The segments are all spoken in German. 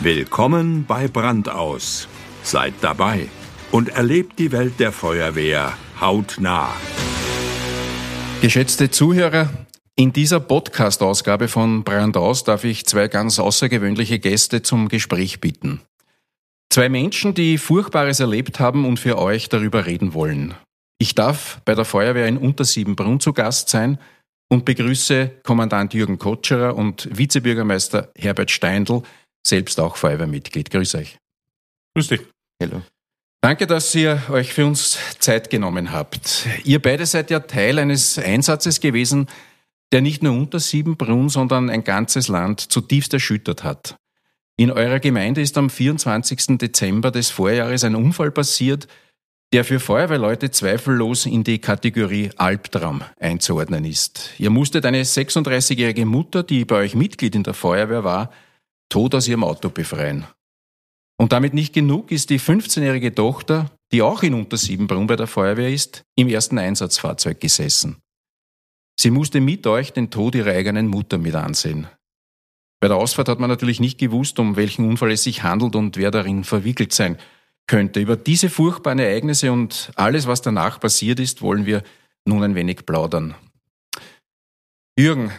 Willkommen bei Brandaus. Seid dabei und erlebt die Welt der Feuerwehr hautnah. Geschätzte Zuhörer, in dieser Podcast-Ausgabe von Brandaus darf ich zwei ganz außergewöhnliche Gäste zum Gespräch bitten. Zwei Menschen, die Furchtbares erlebt haben und für euch darüber reden wollen. Ich darf bei der Feuerwehr in Untersiebenbrunn zu Gast sein und begrüße Kommandant Jürgen Kotscherer und Vizebürgermeister Herbert Steindl, selbst auch Feuerwehrmitglied. Grüß euch. Grüß dich. Hallo. Danke, dass ihr euch für uns Zeit genommen habt. Ihr beide seid ja Teil eines Einsatzes gewesen, der nicht nur Untersiebenbrunn, sondern ein ganzes Land zutiefst erschüttert hat. In eurer Gemeinde ist am 24. Dezember des Vorjahres ein Unfall passiert, der für Feuerwehrleute zweifellos in die Kategorie Albtraum einzuordnen ist. Ihr musstet eine 36-jährige Mutter, die bei euch Mitglied in der Feuerwehr war, tot aus ihrem Auto befreien. Und damit nicht genug ist die 15-jährige Tochter, die auch in Untersiebenbrunn bei der Feuerwehr ist, im ersten Einsatzfahrzeug gesessen. Sie musste mit euch den Tod ihrer eigenen Mutter mit ansehen. Bei der Ausfahrt hat man natürlich nicht gewusst, um welchen Unfall es sich handelt und wer darin verwickelt sein könnte. Über diese furchtbaren Ereignisse und alles, was danach passiert ist, wollen wir nun ein wenig plaudern. Jürgen,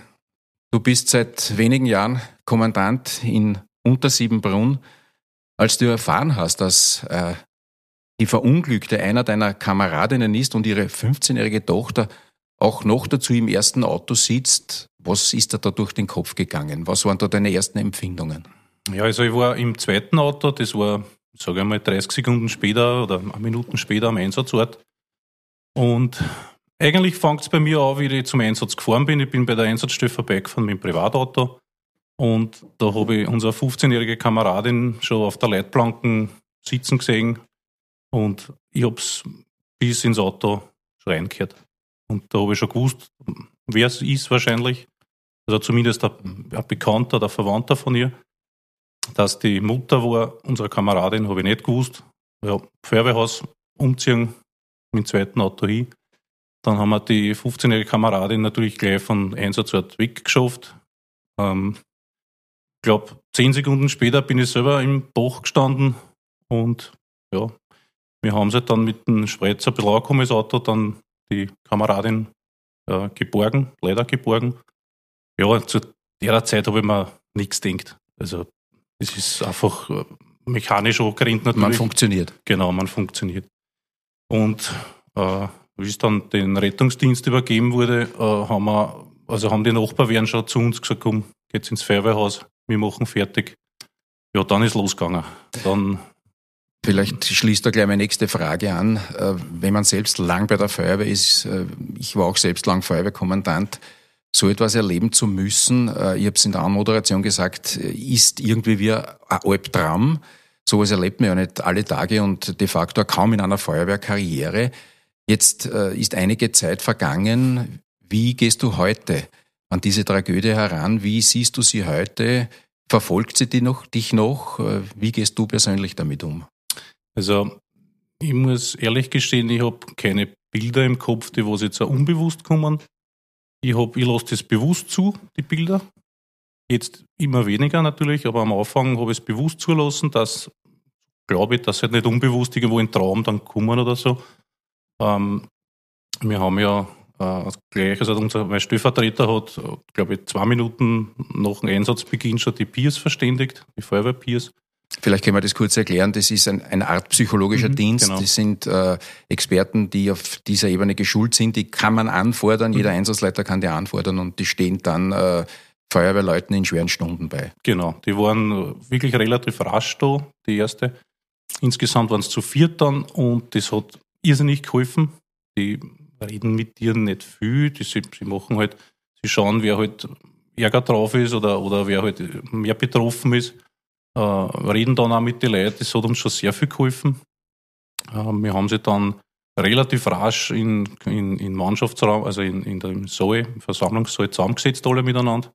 du bist seit wenigen Jahren Kommandant in Untersiebenbrunn. Als du erfahren hast, dass äh, die Verunglückte einer deiner Kameradinnen ist und ihre 15-jährige Tochter auch noch dazu im ersten Auto sitzt, was ist da, da durch den Kopf gegangen? Was waren da deine ersten Empfindungen? Ja, also ich war im zweiten Auto, das war, sage ich mal, 30 Sekunden später oder Minuten später am Einsatzort. Und eigentlich fängt es bei mir an, wie ich zum Einsatz gefahren bin. Ich bin bei der Einsatzstelle vorbeigefahren mit dem Privatauto. Und da habe ich unsere 15-jährige Kameradin schon auf der Leitplanken sitzen gesehen. Und ich habe es bis ins Auto schreien gehört. Und da habe ich schon gewusst, wer es ist wahrscheinlich. Also zumindest ein, ein Bekannter oder Verwandter von ihr. Dass die Mutter war, unsere Kameradin, habe ich nicht gewusst. Ja, Feuerwehrhaus umziehen, mit dem zweiten Auto hin. Dann haben wir die 15-jährige Kameradin natürlich gleich von Einsatzort weggeschafft. Ähm, ich glaube, zehn Sekunden später bin ich selber im Bach gestanden und ja, wir haben sie dann mit dem das Auto, dann die Kameradin äh, geborgen, leider geborgen. Ja, zu der Zeit habe ich mir nichts gedacht. Also es ist einfach äh, mechanisch angerannt natürlich. Man funktioniert. Genau, man funktioniert. Und äh, wie es dann den Rettungsdienst übergeben wurde, äh, haben wir, also haben die Nachbarn schon zu uns gesagt, komm, geht's ins Feuerwehrhaus, wir machen fertig. Ja, dann ist losgegangen. Dann Vielleicht schließt da gleich meine nächste Frage an. Äh, wenn man selbst lang bei der Feuerwehr ist, äh, ich war auch selbst lang Feuerwehrkommandant, so etwas erleben zu müssen, ich habe es in der Anmoderation gesagt, ist irgendwie wie ein Albtraum. Sowas erlebt man ja nicht alle Tage und de facto kaum in einer Feuerwehrkarriere. Jetzt ist einige Zeit vergangen. Wie gehst du heute an diese Tragödie heran? Wie siehst du sie heute? Verfolgt sie dich noch, dich noch? Wie gehst du persönlich damit um? Also ich muss ehrlich gestehen, ich habe keine Bilder im Kopf, die was jetzt auch unbewusst kommen. Ich, hab, ich lasse das bewusst zu, die Bilder. Jetzt immer weniger natürlich, aber am Anfang habe ich es bewusst zulassen, dass glaube ich, dass halt nicht unbewusst irgendwo ein Traum dann kommen oder so. Ähm, wir haben ja äh, gleich, also unser mein Stellvertreter hat, glaube ich, zwei Minuten nach dem Einsatzbeginn schon die Peers verständigt, die Feuerwehr-Peers. Vielleicht können wir das kurz erklären. Das ist ein, eine Art psychologischer mhm, Dienst. Genau. Das sind äh, Experten, die auf dieser Ebene geschult sind. Die kann man anfordern. Mhm. Jeder Einsatzleiter kann die anfordern und die stehen dann äh, Feuerwehrleuten in schweren Stunden bei. Genau. Die waren wirklich relativ rasch da, die erste. Insgesamt waren es zu viert dann und das hat irrsinnig geholfen. Die reden mit dir nicht viel. Die, sie, sie machen halt, sie schauen, wer halt Ärger drauf ist oder, oder wer halt mehr betroffen ist äh, reden dann auch mit den Leuten. Das hat uns schon sehr viel geholfen. Äh, wir haben sie dann relativ rasch in, in, in Mannschaftsraum, also in, in dem Saal, im Versammlungssaal zusammengesetzt, alle miteinander.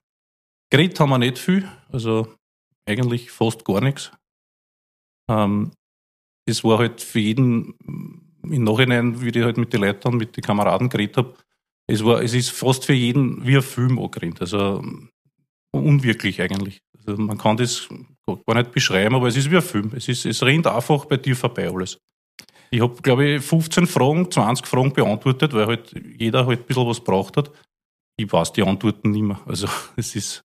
Geredet haben wir nicht viel, also eigentlich fast gar nichts. Ähm, das war halt für jeden im Nachhinein, wie ich halt mit den Leuten, mit den Kameraden geredet habe, es, war, es ist fast für jeden wie ein Film angerannt. Also unwirklich eigentlich. Also man kann das gar nicht beschreiben, aber es ist wie ein Film. Es, ist, es rennt einfach bei dir vorbei alles. Ich habe, glaube ich, 15 Fragen, 20 Fragen beantwortet, weil halt jeder halt ein bisschen was braucht hat. Ich weiß die Antworten nicht mehr. Also es ist.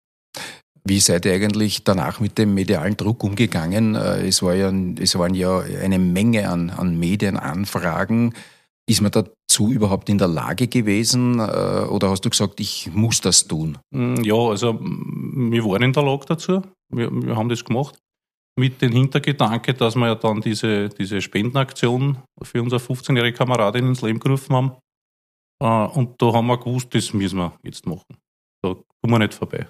Wie seid ihr eigentlich danach mit dem medialen Druck umgegangen? Äh, es, war ja, es waren ja eine Menge an, an Medienanfragen. Ist man dazu überhaupt in der Lage gewesen äh, oder hast du gesagt, ich muss das tun? Mm, ja, also wir waren in der Lage dazu. Wir, wir haben das gemacht. Mit dem Hintergedanke, dass wir ja dann diese, diese Spendenaktion für unsere 15-jährige Kameradin ins Leben gerufen haben. Äh, und da haben wir gewusst, das müssen wir jetzt machen. Da kommen wir nicht vorbei.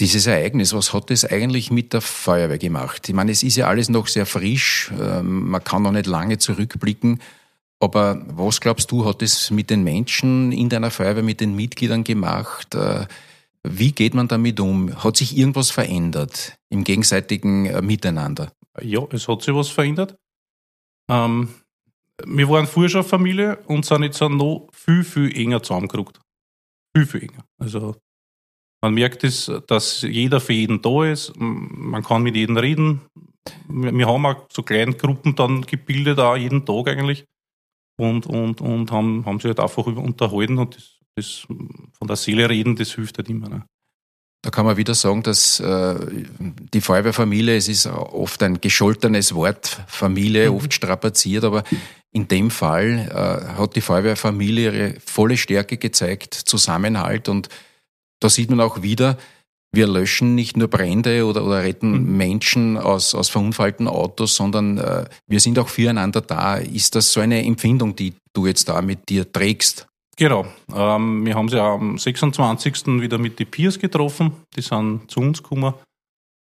Dieses Ereignis, was hat das eigentlich mit der Feuerwehr gemacht? Ich meine, es ist ja alles noch sehr frisch, ähm, man kann noch nicht lange zurückblicken. Aber was glaubst du, hat es mit den Menschen in deiner Feuerwehr, mit den Mitgliedern gemacht? Äh, wie geht man damit um? Hat sich irgendwas verändert im gegenseitigen äh, Miteinander? Ja, es hat sich was verändert. Ähm, wir waren vorher schon Familie und sind jetzt noch viel, viel enger zusammengerückt. Viel, viel enger. Also man merkt es, dass jeder für jeden da ist. Man kann mit jedem reden. Wir haben auch so kleine Gruppen dann gebildet, auch jeden Tag eigentlich und, und, und haben, haben sich halt einfach unterhalten und das, das von der Seele reden, das hilft halt immer. Ne? Da kann man wieder sagen, dass äh, die Feuerwehrfamilie, es ist oft ein gescholtenes Wort, Familie, mhm. oft strapaziert, aber in dem Fall äh, hat die Feuerwehrfamilie ihre volle Stärke gezeigt, Zusammenhalt und da sieht man auch wieder, wir löschen nicht nur Brände oder, oder retten mhm. Menschen aus, aus verunfallten Autos, sondern äh, wir sind auch füreinander da. Ist das so eine Empfindung, die du jetzt da mit dir trägst? Genau. Ähm, wir haben sie am 26. wieder mit den Peers getroffen. Die sind zu uns gekommen,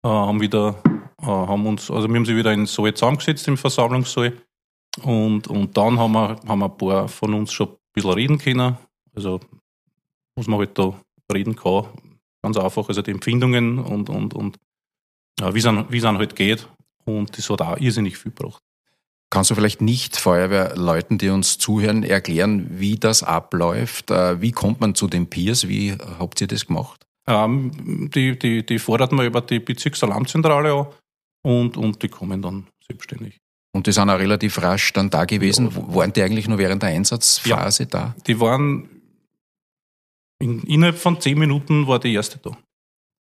äh, haben wieder, äh, haben uns, also wir haben sie wieder in Saal zusammengesetzt im Versammlungssaal. Und, und dann haben wir, haben wir ein paar von uns schon ein bisschen reden können. Also, was man halt da reden kann, Ganz einfach, also die Empfindungen und, und, und ja, wie es einem halt geht. Und das hat auch irrsinnig viel gebracht. Kannst du vielleicht nicht Feuerwehrleuten, die uns zuhören, erklären, wie das abläuft? Äh, wie kommt man zu den Peers? Wie habt ihr das gemacht? Ähm, die, die, die fordert man über die Bezirksalarmzentrale an und, und die kommen dann selbstständig. Und die sind auch relativ rasch dann da gewesen. Ja. Waren die eigentlich nur während der Einsatzphase ja, da? Die waren in, innerhalb von zehn Minuten war die erste da.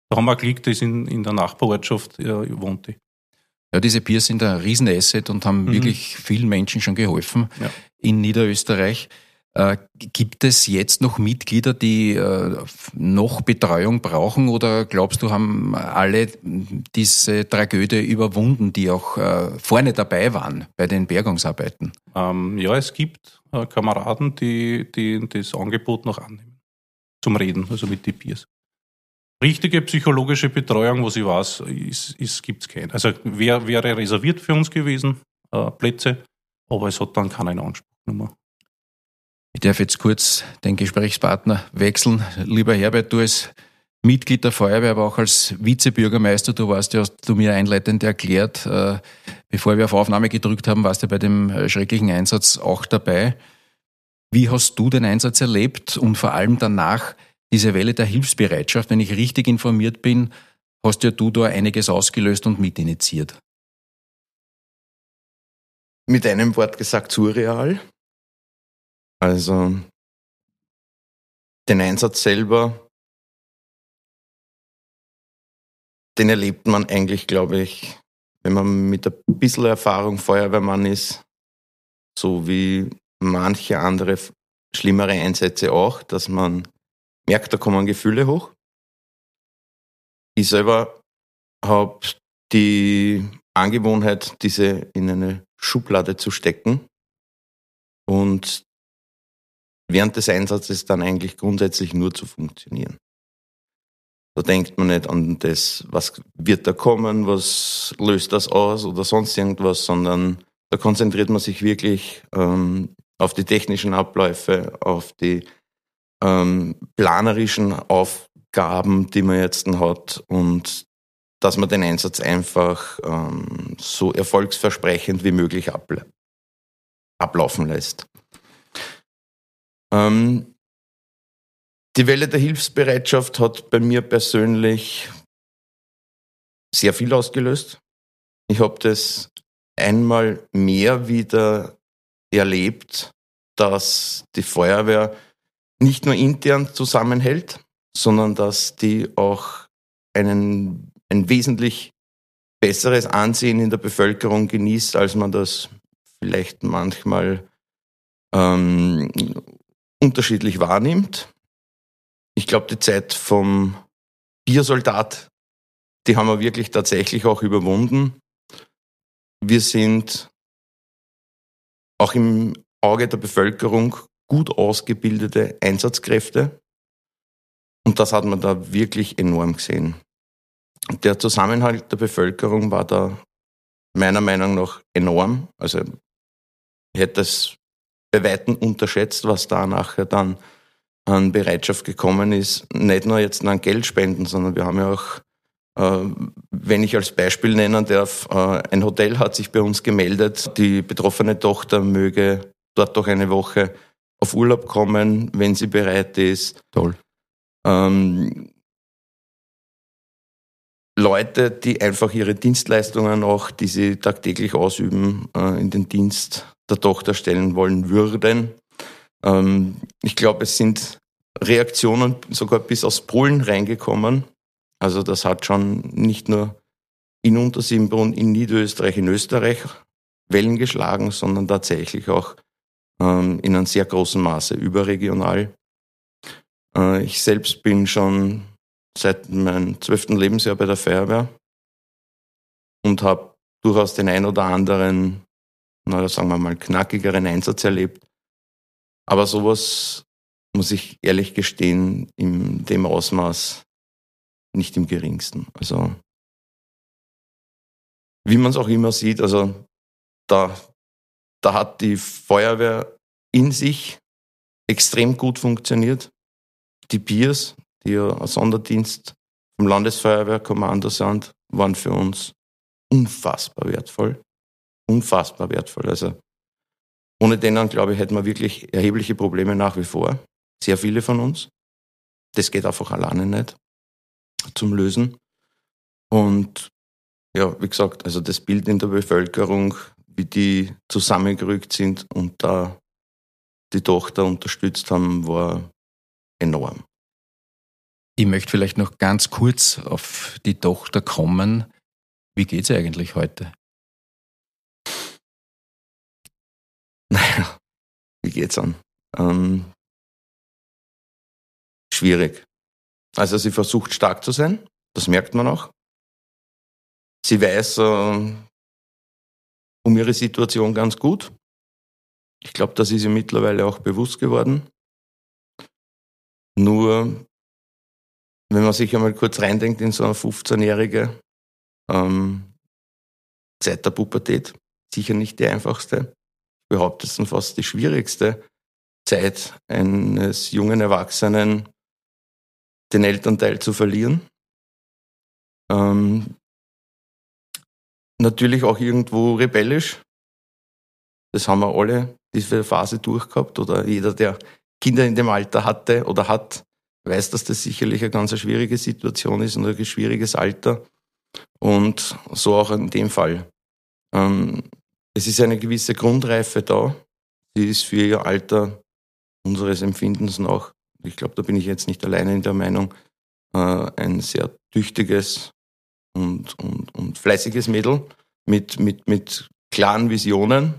Da haben wir Glück, das in, in der Nachbarortschaft äh, wohnte. Ja, diese Peers sind ein Riesenasset und haben mhm. wirklich vielen Menschen schon geholfen ja. in Niederösterreich. Äh, gibt es jetzt noch Mitglieder, die äh, noch Betreuung brauchen oder glaubst du, haben alle diese Tragödie überwunden, die auch äh, vorne dabei waren bei den Bergungsarbeiten? Ähm, ja, es gibt äh, Kameraden, die, die das Angebot noch annehmen zum Reden, also mit den Peers. Richtige psychologische Betreuung, was ich weiß, ist, ist, gibt es keine. Also wär, wäre reserviert für uns gewesen, äh, Plätze, aber es hat dann keinen Anspruch mehr. Ich darf jetzt kurz den Gesprächspartner wechseln. Lieber Herbert, du als Mitglied der Feuerwehr, aber auch als Vizebürgermeister, du warst ja, hast du mir einleitend erklärt, äh, bevor wir auf Aufnahme gedrückt haben, warst du bei dem äh, schrecklichen Einsatz auch dabei. Wie hast du den Einsatz erlebt und vor allem danach diese Welle der Hilfsbereitschaft? Wenn ich richtig informiert bin, hast ja du da einiges ausgelöst und mitinitiiert. Mit einem Wort gesagt surreal. Also den Einsatz selber, den erlebt man eigentlich, glaube ich, wenn man mit ein bisschen Erfahrung Feuerwehrmann ist, so wie manche andere schlimmere Einsätze auch, dass man merkt, da kommen Gefühle hoch. Ich selber habe die Angewohnheit, diese in eine Schublade zu stecken und während des Einsatzes dann eigentlich grundsätzlich nur zu funktionieren. Da denkt man nicht an das, was wird da kommen, was löst das aus oder sonst irgendwas, sondern da konzentriert man sich wirklich ähm, auf die technischen Abläufe, auf die ähm, planerischen Aufgaben, die man jetzt hat und dass man den Einsatz einfach ähm, so erfolgsversprechend wie möglich abla ablaufen lässt. Ähm, die Welle der Hilfsbereitschaft hat bei mir persönlich sehr viel ausgelöst. Ich habe das einmal mehr wieder erlebt, dass die Feuerwehr nicht nur intern zusammenhält, sondern dass die auch einen, ein wesentlich besseres Ansehen in der Bevölkerung genießt, als man das vielleicht manchmal ähm, unterschiedlich wahrnimmt. Ich glaube, die Zeit vom Biersoldat, die haben wir wirklich tatsächlich auch überwunden. Wir sind auch im Auge der Bevölkerung gut ausgebildete Einsatzkräfte. Und das hat man da wirklich enorm gesehen. Der Zusammenhalt der Bevölkerung war da meiner Meinung nach enorm. Also ich hätte es bei Weitem unterschätzt, was da nachher dann an Bereitschaft gekommen ist. Nicht nur jetzt an Geldspenden, sondern wir haben ja auch, wenn ich als Beispiel nennen darf, äh, ein Hotel hat sich bei uns gemeldet. Die betroffene Tochter möge dort doch eine Woche auf Urlaub kommen, wenn sie bereit ist. Toll. Ähm, Leute, die einfach ihre Dienstleistungen auch, die sie tagtäglich ausüben, äh, in den Dienst der Tochter stellen wollen würden. Ähm, ich glaube, es sind Reaktionen sogar bis aus Polen reingekommen. Also das hat schon nicht nur in Untersimbrunn, in Niederösterreich, in Österreich Wellen geschlagen, sondern tatsächlich auch ähm, in einem sehr großen Maße überregional. Äh, ich selbst bin schon seit meinem zwölften Lebensjahr bei der Feuerwehr und habe durchaus den ein oder anderen, na, sagen wir mal, knackigeren Einsatz erlebt. Aber sowas muss ich ehrlich gestehen, in dem Ausmaß nicht im geringsten. Also, wie man es auch immer sieht, also da, da hat die Feuerwehr in sich extrem gut funktioniert. Die Biers, die ja ein Sonderdienst vom Landesfeuerwehrkommando sind, waren für uns unfassbar wertvoll. Unfassbar wertvoll. Also ohne denen, glaube ich, hätten wir wirklich erhebliche Probleme nach wie vor. Sehr viele von uns. Das geht einfach alleine nicht zum Lösen. Und ja, wie gesagt, also das Bild in der Bevölkerung, wie die zusammengerückt sind und da die Tochter unterstützt haben, war enorm. Ich möchte vielleicht noch ganz kurz auf die Tochter kommen. Wie geht es eigentlich heute? Naja, wie geht's an? Ähm, schwierig. Also sie versucht stark zu sein, das merkt man auch. Sie weiß äh, um ihre Situation ganz gut. Ich glaube, das ist ihr mittlerweile auch bewusst geworden. Nur wenn man sich einmal kurz reindenkt in so eine 15-jährige ähm, Zeit der Pubertät, sicher nicht die einfachste. Ich behaupte, es fast die schwierigste Zeit eines jungen Erwachsenen, den Elternteil zu verlieren. Ähm, natürlich auch irgendwo rebellisch. Das haben wir alle diese Phase durchgehabt oder jeder, der Kinder in dem Alter hatte oder hat, weiß, dass das sicherlich eine ganz schwierige Situation ist und ein schwieriges Alter. Und so auch in dem Fall. Ähm, es ist eine gewisse Grundreife da. Sie ist für ihr Alter unseres Empfindens noch, ich glaube, da bin ich jetzt nicht alleine in der Meinung, äh, ein sehr tüchtiges und, und, und fleißiges Mädel mit, mit, mit klaren Visionen.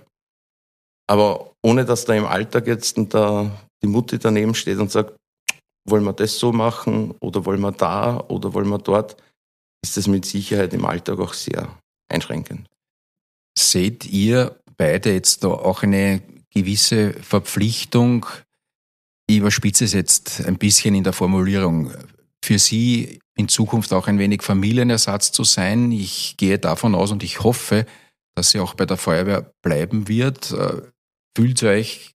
Aber ohne dass da im Alltag jetzt da die Mutti daneben steht und sagt, wollen wir das so machen oder wollen wir da oder wollen wir dort, ist das mit Sicherheit im Alltag auch sehr einschränkend. Seht ihr beide jetzt da auch eine gewisse Verpflichtung, ich überspitze es jetzt ein bisschen in der Formulierung, für Sie in Zukunft auch ein wenig Familienersatz zu sein? Ich gehe davon aus und ich hoffe, dass sie auch bei der Feuerwehr bleiben wird. Äh, fühlt ihr euch,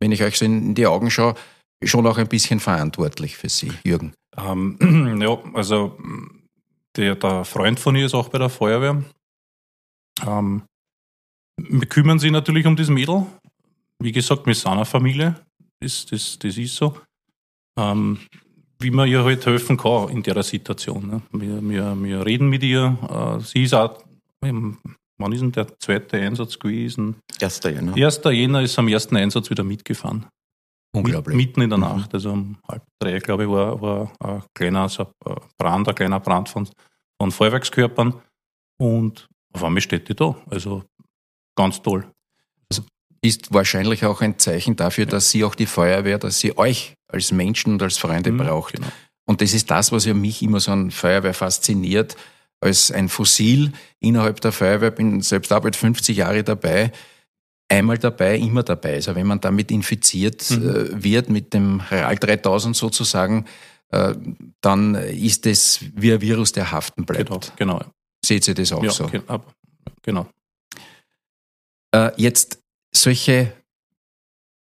wenn ich euch so in die Augen schaue, schon auch ein bisschen verantwortlich für Sie, Jürgen? Ähm, ja, also der, der, Freund von ihr ist auch bei der Feuerwehr. Ähm, wir kümmern sich natürlich um das Mädel. Wie gesagt, sind eine Familie. Das, das, das ist so. Ähm, wie man ihr halt helfen kann in der Situation. Ne? Wir, wir, wir reden mit ihr. Äh, sie ist auch, wann ist denn der zweite Einsatz gewesen? 1. Jänner. 1. Jänner ist am ersten Einsatz wieder mitgefahren. Unglaublich. Mitten in der mhm. Nacht, also um halb drei, glaube ich, war, war ein kleiner also ein Brand, ein kleiner Brand von, von Feuerwerkskörpern. Und auf einmal steht die da. Also ganz toll. Ist wahrscheinlich auch ein Zeichen dafür, dass sie auch die Feuerwehr, dass sie euch als Menschen und als Freunde mhm, braucht. Genau. Und das ist das, was ja mich immer so an Feuerwehr fasziniert. Als ein Fossil innerhalb der Feuerwehr, bin selbst auch bald 50 Jahre dabei, einmal dabei, immer dabei. Also wenn man damit infiziert mhm. äh, wird, mit dem RAL 3000 sozusagen, äh, dann ist es wie ein Virus, der haften bleibt. Genau. genau. Seht ihr das auch ja, so? Genau. Äh, jetzt solche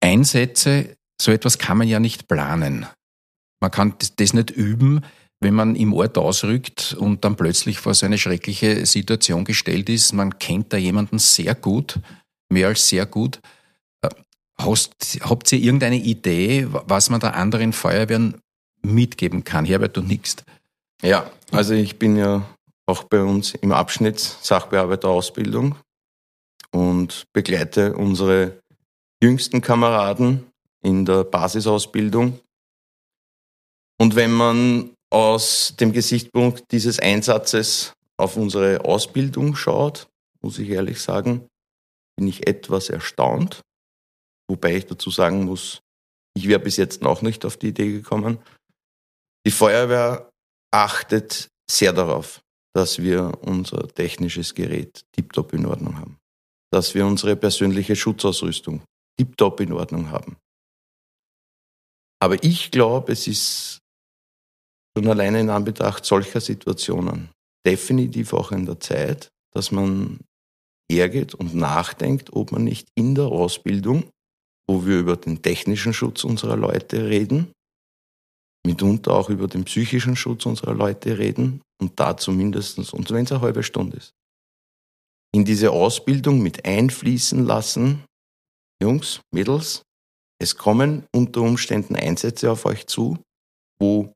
Einsätze, so etwas kann man ja nicht planen. Man kann das nicht üben, wenn man im Ort ausrückt und dann plötzlich vor so eine schreckliche Situation gestellt ist. Man kennt da jemanden sehr gut mehr als sehr gut. Äh, hast, habt ihr irgendeine Idee, was man da anderen Feuerwehren mitgeben kann? Herbert, du nix. Ja, also ich bin ja auch bei uns im Abschnitt Sachbearbeiterausbildung und begleite unsere jüngsten Kameraden in der Basisausbildung. Und wenn man aus dem Gesichtspunkt dieses Einsatzes auf unsere Ausbildung schaut, muss ich ehrlich sagen, bin ich etwas erstaunt, wobei ich dazu sagen muss, ich wäre bis jetzt noch nicht auf die Idee gekommen. Die Feuerwehr achtet sehr darauf, dass wir unser technisches Gerät tiptop in Ordnung haben, dass wir unsere persönliche Schutzausrüstung tiptop in Ordnung haben. Aber ich glaube, es ist schon alleine in Anbetracht solcher Situationen definitiv auch in der Zeit, dass man hergeht und nachdenkt, ob man nicht in der Ausbildung, wo wir über den technischen Schutz unserer Leute reden, mitunter auch über den psychischen Schutz unserer Leute reden und da zumindest, und wenn es eine halbe Stunde ist, in diese Ausbildung mit einfließen lassen, Jungs, Mädels, es kommen unter Umständen Einsätze auf euch zu, wo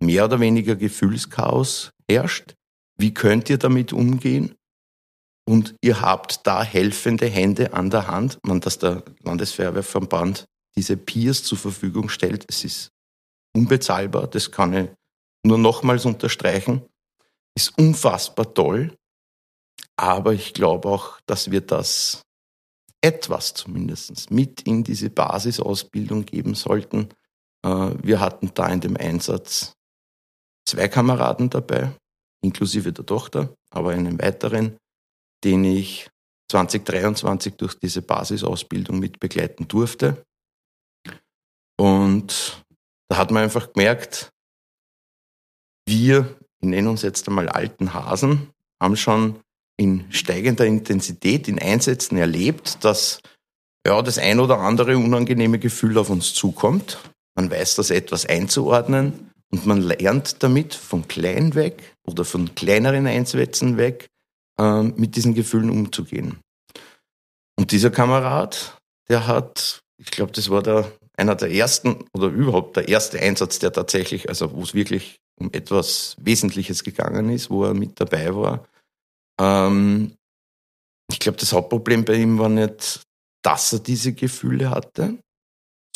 mehr oder weniger Gefühlschaos herrscht. Wie könnt ihr damit umgehen? Und ihr habt da helfende Hände an der Hand. Man, dass der Landesfeuerwehrverband diese Peers zur Verfügung stellt, es ist unbezahlbar. Das kann ich nur nochmals unterstreichen. Ist unfassbar toll. Aber ich glaube auch, dass wir das etwas zumindest mit in diese Basisausbildung geben sollten. Äh, wir hatten da in dem Einsatz zwei Kameraden dabei, inklusive der Tochter, aber einen weiteren, den ich 2023 durch diese Basisausbildung mit begleiten durfte. Und da hat man einfach gemerkt, wir, ich nenne uns jetzt einmal alten Hasen, haben schon in steigender Intensität in Einsätzen erlebt, dass ja, das ein oder andere unangenehme Gefühl auf uns zukommt. Man weiß das etwas einzuordnen und man lernt damit von klein weg oder von kleineren Einsätzen weg äh, mit diesen Gefühlen umzugehen. Und dieser Kamerad, der hat, ich glaube, das war der, einer der ersten oder überhaupt der erste Einsatz, der tatsächlich, also wo es wirklich um etwas Wesentliches gegangen ist, wo er mit dabei war. Ähm, ich glaube, das Hauptproblem bei ihm war nicht, dass er diese Gefühle hatte,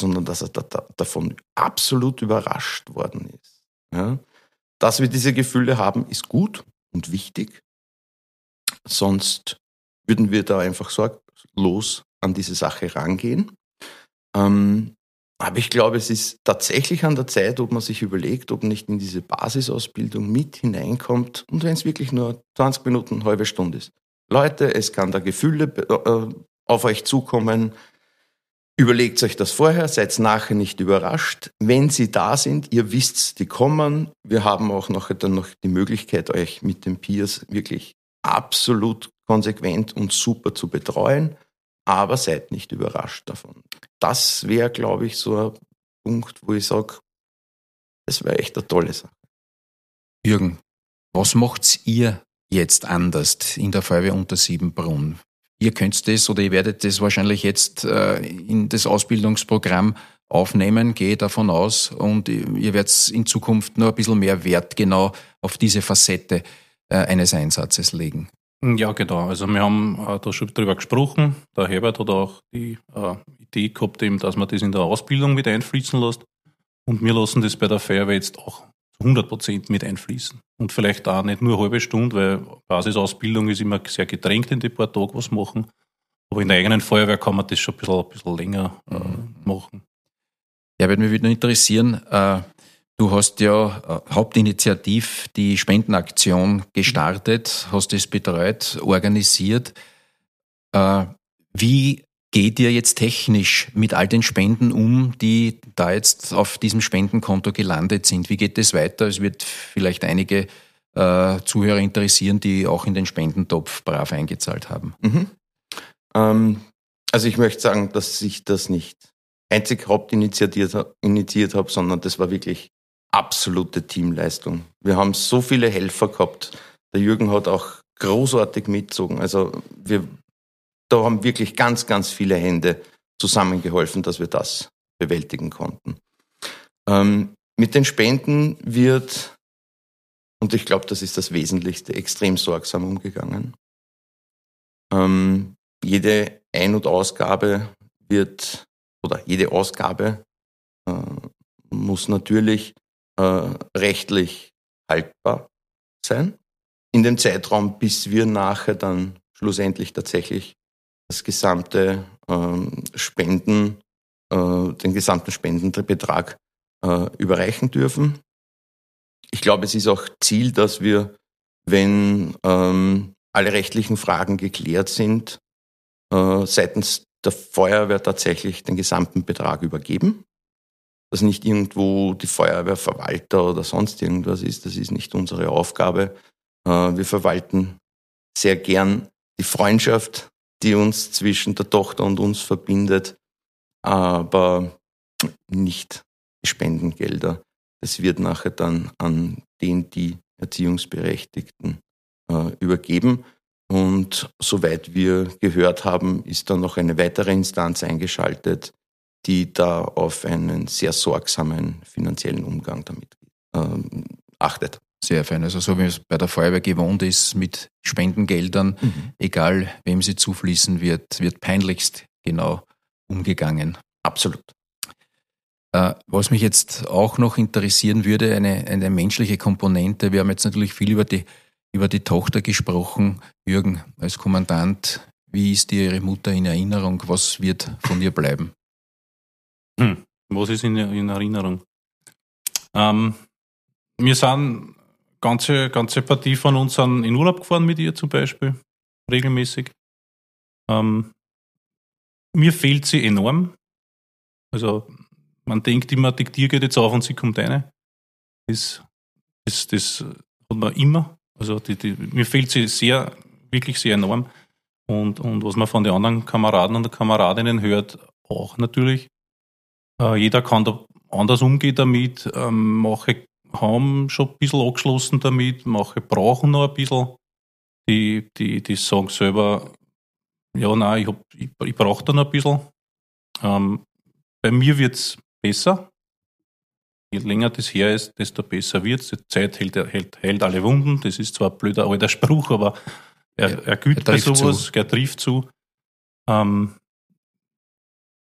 sondern dass er da, da, davon absolut überrascht worden ist. Ja? Dass wir diese Gefühle haben, ist gut und wichtig. Sonst würden wir da einfach sorglos an diese Sache rangehen. Ähm, aber ich glaube, es ist tatsächlich an der Zeit, ob man sich überlegt, ob man nicht in diese Basisausbildung mit hineinkommt und wenn es wirklich nur 20 Minuten, eine halbe Stunde ist. Leute, es kann da Gefühle äh, auf euch zukommen. Überlegt euch das vorher, seid nachher nicht überrascht. Wenn sie da sind, ihr wisst, die kommen. Wir haben auch noch, dann noch die Möglichkeit, euch mit den Peers wirklich absolut konsequent und super zu betreuen, aber seid nicht überrascht davon. Das wäre, glaube ich, so ein Punkt, wo ich sage, das wäre echt eine tolle Sache. Jürgen, was macht ihr jetzt anders in der Feuerwehr unter Siebenbrunn? Ihr könnt das oder ihr werdet das wahrscheinlich jetzt äh, in das Ausbildungsprogramm aufnehmen, gehe davon aus. Und ihr werdet in Zukunft nur ein bisschen mehr Wert genau auf diese Facette äh, eines Einsatzes legen. Ja, genau. Also wir haben äh, da schon drüber gesprochen. Der Herbert hat auch die äh, Idee gehabt, eben, dass man das in der Ausbildung mit einfließen lässt. Und wir lassen das bei der Feuerwehr jetzt auch zu 100 Prozent mit einfließen. Und vielleicht auch nicht nur eine halbe Stunde, weil Basisausbildung ist immer sehr gedrängt in die paar Tage was machen. Aber in der eigenen Feuerwehr kann man das schon ein bisschen, ein bisschen länger äh, mhm. machen. Ja, würde mich noch interessieren, äh, du hast ja äh, hauptinitiativ die Spendenaktion gestartet, hast es betreut, organisiert. Äh, wie geht ihr jetzt technisch mit all den Spenden um, die da jetzt auf diesem Spendenkonto gelandet sind? Wie geht es weiter? Es wird vielleicht einige äh, Zuhörer interessieren, die auch in den Spendentopf brav eingezahlt haben. Mhm. Ähm, also ich möchte sagen, dass ich das nicht einzig hauptinitiiert initiiert habe, sondern das war wirklich absolute Teamleistung. Wir haben so viele Helfer gehabt. Der Jürgen hat auch großartig mitgezogen. Also wir da haben wirklich ganz, ganz viele Hände zusammengeholfen, dass wir das bewältigen konnten. Ähm, mit den Spenden wird, und ich glaube, das ist das Wesentlichste, extrem sorgsam umgegangen. Ähm, jede Ein- und Ausgabe wird, oder jede Ausgabe äh, muss natürlich äh, rechtlich haltbar sein. In dem Zeitraum, bis wir nachher dann schlussendlich tatsächlich das gesamte ähm, Spenden, äh, den gesamten Spendenbetrag äh, überreichen dürfen. Ich glaube, es ist auch Ziel, dass wir, wenn ähm, alle rechtlichen Fragen geklärt sind, äh, seitens der Feuerwehr tatsächlich den gesamten Betrag übergeben. Dass nicht irgendwo die Feuerwehrverwalter oder sonst irgendwas ist. Das ist nicht unsere Aufgabe. Äh, wir verwalten sehr gern die Freundschaft die uns zwischen der Tochter und uns verbindet, aber nicht die Spendengelder. Das wird nachher dann an den, die Erziehungsberechtigten äh, übergeben. Und soweit wir gehört haben, ist dann noch eine weitere Instanz eingeschaltet, die da auf einen sehr sorgsamen finanziellen Umgang damit ähm, achtet sehr fein. Also so wie es bei der Feuerwehr gewohnt ist, mit Spendengeldern, mhm. egal wem sie zufließen wird, wird peinlichst genau umgegangen. Absolut. Äh, was mich jetzt auch noch interessieren würde, eine, eine menschliche Komponente. Wir haben jetzt natürlich viel über die, über die Tochter gesprochen. Jürgen, als Kommandant, wie ist dir Ihre Mutter in Erinnerung? Was wird von ihr bleiben? Hm, was ist in, in Erinnerung? Ähm, wir sind ganze, ganze Partie von uns sind in Urlaub gefahren mit ihr zum Beispiel, regelmäßig. Ähm, mir fehlt sie enorm. Also man denkt immer, die Tür geht jetzt auf und sie kommt rein. Das, das, das hat man immer. Also die, die, mir fehlt sie sehr, wirklich sehr enorm. Und, und was man von den anderen Kameraden und Kameradinnen hört, auch natürlich. Äh, jeder kann da anders umgehen damit. Ähm, mache haben schon ein bisschen angeschlossen damit, manche brauchen noch ein bisschen. Die, die, die sagen selber, ja, nein, ich, hab, ich, ich brauche da noch ein bisschen. Ähm, bei mir wird es besser. Je länger das her ist, desto besser wird es. Die Zeit hält, hält, hält alle Wunden. Das ist zwar ein blöder alter Spruch, aber er, er, gilt er bei sowas, zu. er trifft zu. Ähm,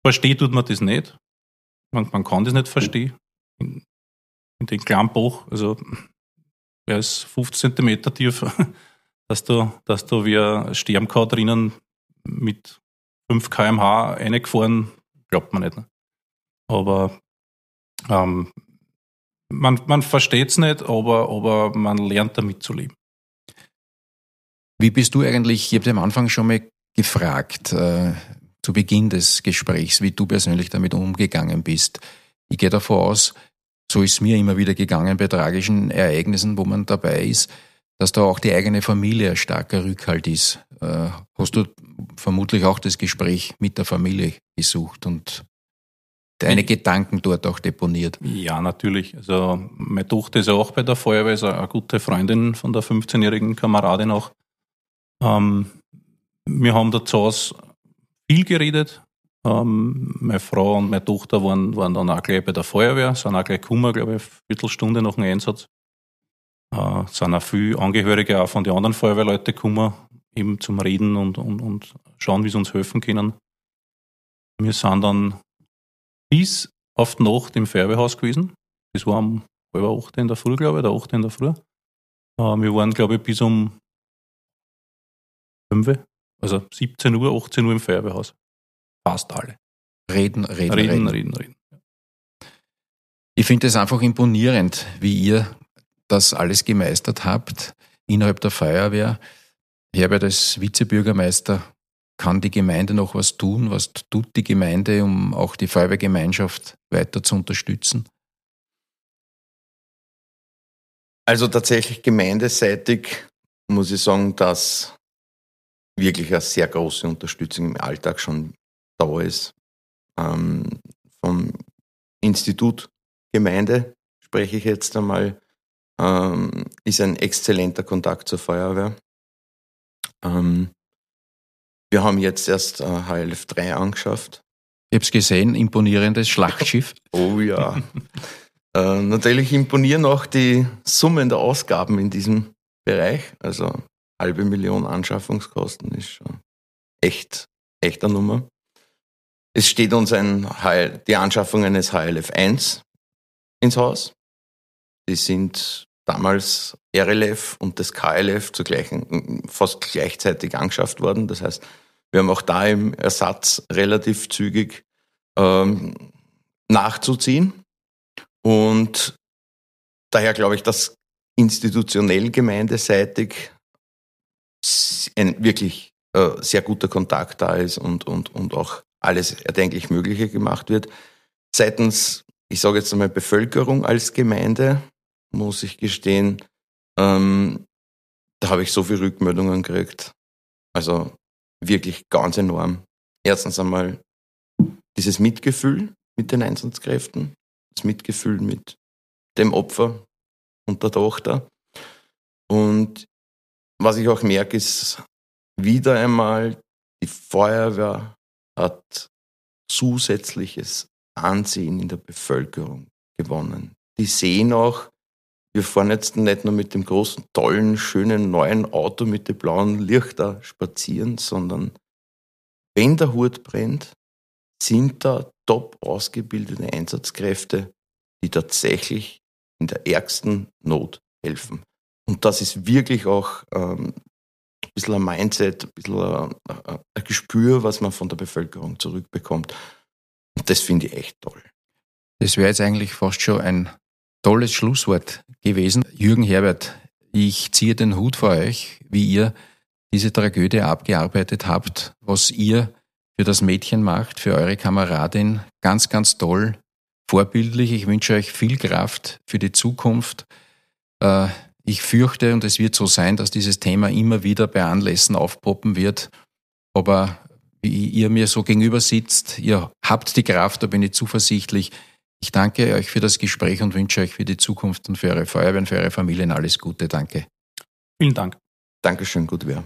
versteht tut man das nicht. Man, man kann das nicht verstehen in den kleinen Bach, also er ist 15 cm tief, dass da, dass da wir sterben kann drinnen mit 5 km/h reingefahren, glaubt man nicht. Ne? Aber ähm, man, man versteht es nicht, aber, aber man lernt damit zu leben. Wie bist du eigentlich, ich habe am Anfang schon mal gefragt, äh, zu Beginn des Gesprächs, wie du persönlich damit umgegangen bist. Ich gehe davon aus, so ist mir immer wieder gegangen bei tragischen Ereignissen, wo man dabei ist, dass da auch die eigene Familie ein starker Rückhalt ist. Äh, hast du vermutlich auch das Gespräch mit der Familie gesucht und deine Gedanken dort auch deponiert? Ja, natürlich. Also meine Tochter ist ja auch bei der Feuerwehr, ist eine gute Freundin von der 15-jährigen Kameradin auch. Ähm, wir haben da zu Hause viel geredet. Ähm, meine Frau und meine Tochter waren, waren dann auch gleich bei der Feuerwehr, sind auch gleich gekommen, glaube ich, eine Viertelstunde nach dem Einsatz. Äh, sind auch viele Angehörige auch von den anderen Feuerwehrleuten gekommen, eben zum Reden und, und, und schauen, wie sie uns helfen können. Wir sind dann bis auf die Nacht im Feuerwehrhaus gewesen. Das war um halb acht in der Früh, glaube ich, oder acht in der Früh. Äh, wir waren, glaube ich, bis um fünf, also 17 Uhr, 18 Uhr im Feuerwehrhaus. Fast alle. Reden, reden, Reden, reden, reden. Ich finde es einfach imponierend, wie ihr das alles gemeistert habt innerhalb der Feuerwehr. Herbert als Vizebürgermeister kann die Gemeinde noch was tun? Was tut die Gemeinde, um auch die Feuerwehrgemeinschaft weiter zu unterstützen? Also tatsächlich gemeindeseitig muss ich sagen, dass wirklich eine sehr große Unterstützung im Alltag schon da ist. Ähm, vom Institut Gemeinde spreche ich jetzt einmal, ähm, ist ein exzellenter Kontakt zur Feuerwehr. Ähm, wir haben jetzt erst äh, HLF 3 angeschafft. Ich habe es gesehen, imponierendes Schlachtschiff. Oh ja. äh, natürlich imponieren auch die Summen der Ausgaben in diesem Bereich. Also halbe Million Anschaffungskosten ist schon echt, echter Nummer. Es steht uns ein HL, die Anschaffung eines HLF 1 ins Haus. Die sind damals RLF und das KLF zu gleichen, fast gleichzeitig angeschafft worden. Das heißt, wir haben auch da im Ersatz relativ zügig ähm, nachzuziehen. Und daher glaube ich, dass institutionell gemeindeseitig ein wirklich äh, sehr guter Kontakt da ist und, und, und auch alles erdenklich Mögliche gemacht wird. Seitens, ich sage jetzt einmal Bevölkerung als Gemeinde, muss ich gestehen, ähm, da habe ich so viele Rückmeldungen gekriegt. Also wirklich ganz enorm. Erstens einmal dieses Mitgefühl mit den Einsatzkräften, das Mitgefühl mit dem Opfer und der Tochter. Und was ich auch merke, ist wieder einmal, die Feuerwehr hat zusätzliches Ansehen in der Bevölkerung gewonnen. Die sehen auch, wir fahren jetzt nicht nur mit dem großen, tollen, schönen neuen Auto mit den blauen Lichter spazieren, sondern wenn der Hut brennt, sind da top ausgebildete Einsatzkräfte, die tatsächlich in der ärgsten Not helfen. Und das ist wirklich auch ähm, ein bisschen ein Mindset, ein bisschen ein, ein Gespür, was man von der Bevölkerung zurückbekommt. Und das finde ich echt toll. Das wäre jetzt eigentlich fast schon ein tolles Schlusswort gewesen. Jürgen Herbert, ich ziehe den Hut vor euch, wie ihr diese Tragödie abgearbeitet habt, was ihr für das Mädchen macht, für eure Kameradin. Ganz, ganz toll, vorbildlich. Ich wünsche euch viel Kraft für die Zukunft. Äh, ich fürchte, und es wird so sein, dass dieses Thema immer wieder bei Anlässen aufpoppen wird. Aber wie ihr mir so gegenüber sitzt, ihr habt die Kraft, da bin ich zuversichtlich. Ich danke euch für das Gespräch und wünsche euch für die Zukunft und für eure Feuerwehr und für eure Familien alles Gute. Danke. Vielen Dank. Dankeschön, gut wäre.